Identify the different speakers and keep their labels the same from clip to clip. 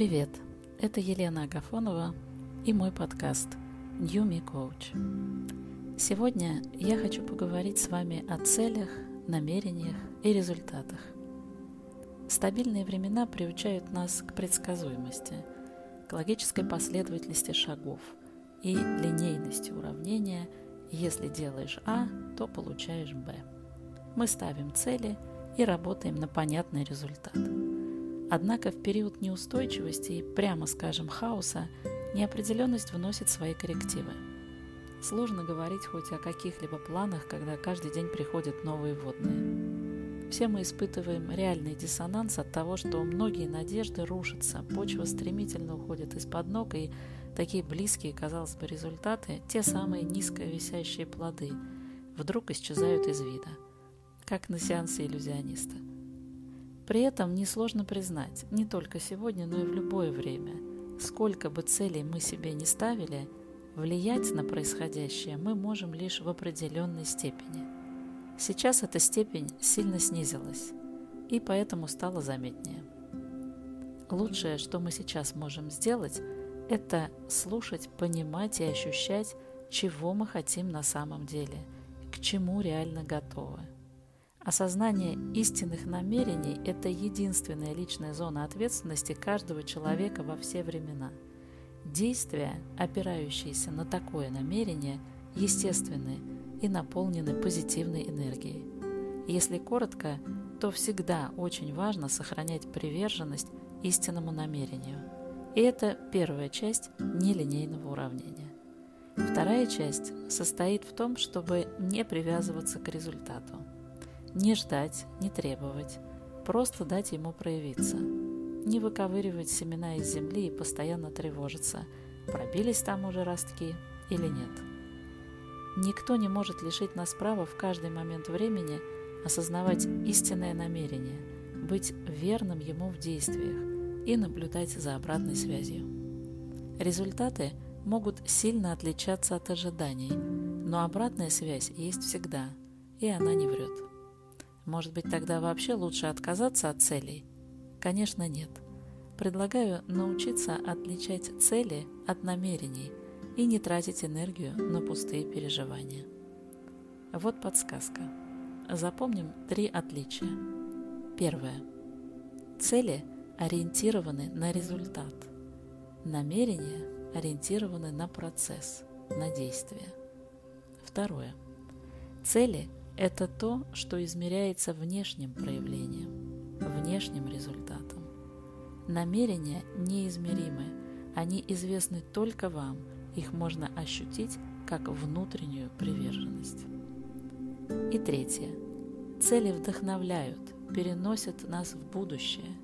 Speaker 1: Привет, это Елена Агафонова и мой подкаст New Me Coach. Сегодня я хочу поговорить с вами о целях, намерениях и результатах. Стабильные времена приучают нас к предсказуемости, к логической последовательности шагов и линейности уравнения «если делаешь А, то получаешь Б». Мы ставим цели и работаем на понятный результат – Однако в период неустойчивости и, прямо скажем, хаоса, неопределенность вносит свои коррективы. Сложно говорить хоть о каких-либо планах, когда каждый день приходят новые водные. Все мы испытываем реальный диссонанс от того, что многие надежды рушатся, почва стремительно уходит из-под ног, и такие близкие, казалось бы, результаты, те самые низко висящие плоды, вдруг исчезают из вида, как на сеансе иллюзиониста – при этом несложно признать, не только сегодня, но и в любое время, сколько бы целей мы себе не ставили, влиять на происходящее мы можем лишь в определенной степени. Сейчас эта степень сильно снизилась и поэтому стала заметнее. Лучшее, что мы сейчас можем сделать, это слушать, понимать и ощущать, чего мы хотим на самом деле, к чему реально готовы. Осознание истинных намерений – это единственная личная зона ответственности каждого человека во все времена. Действия, опирающиеся на такое намерение, естественны и наполнены позитивной энергией. Если коротко, то всегда очень важно сохранять приверженность истинному намерению. И это первая часть нелинейного уравнения. Вторая часть состоит в том, чтобы не привязываться к результату – не ждать, не требовать, просто дать ему проявиться. Не выковыривать семена из земли и постоянно тревожиться, пробились там уже ростки или нет. Никто не может лишить нас права в каждый момент времени осознавать истинное намерение, быть верным ему в действиях и наблюдать за обратной связью. Результаты могут сильно отличаться от ожиданий, но обратная связь есть всегда, и она не врет. Может быть, тогда вообще лучше отказаться от целей? Конечно, нет. Предлагаю научиться отличать цели от намерений и не тратить энергию на пустые переживания. Вот подсказка. Запомним три отличия. Первое. Цели ориентированы на результат. Намерения ориентированы на процесс, на действие. Второе. Цели это то, что измеряется внешним проявлением, внешним результатом. Намерения неизмеримы, они известны только вам, их можно ощутить как внутреннюю приверженность. И третье. Цели вдохновляют, переносят нас в будущее.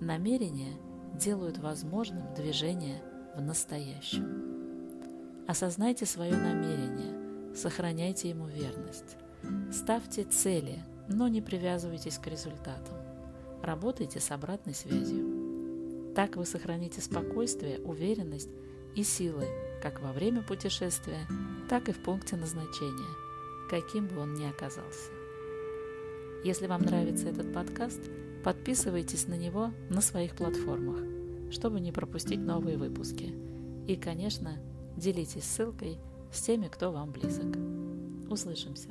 Speaker 1: Намерения делают возможным движение в настоящем. Осознайте свое намерение, сохраняйте ему верность. Ставьте цели, но не привязывайтесь к результатам. Работайте с обратной связью. Так вы сохраните спокойствие, уверенность и силы как во время путешествия, так и в пункте назначения, каким бы он ни оказался. Если вам нравится этот подкаст, подписывайтесь на него на своих платформах, чтобы не пропустить новые выпуски. И, конечно, делитесь ссылкой с теми, кто вам близок. Услышимся!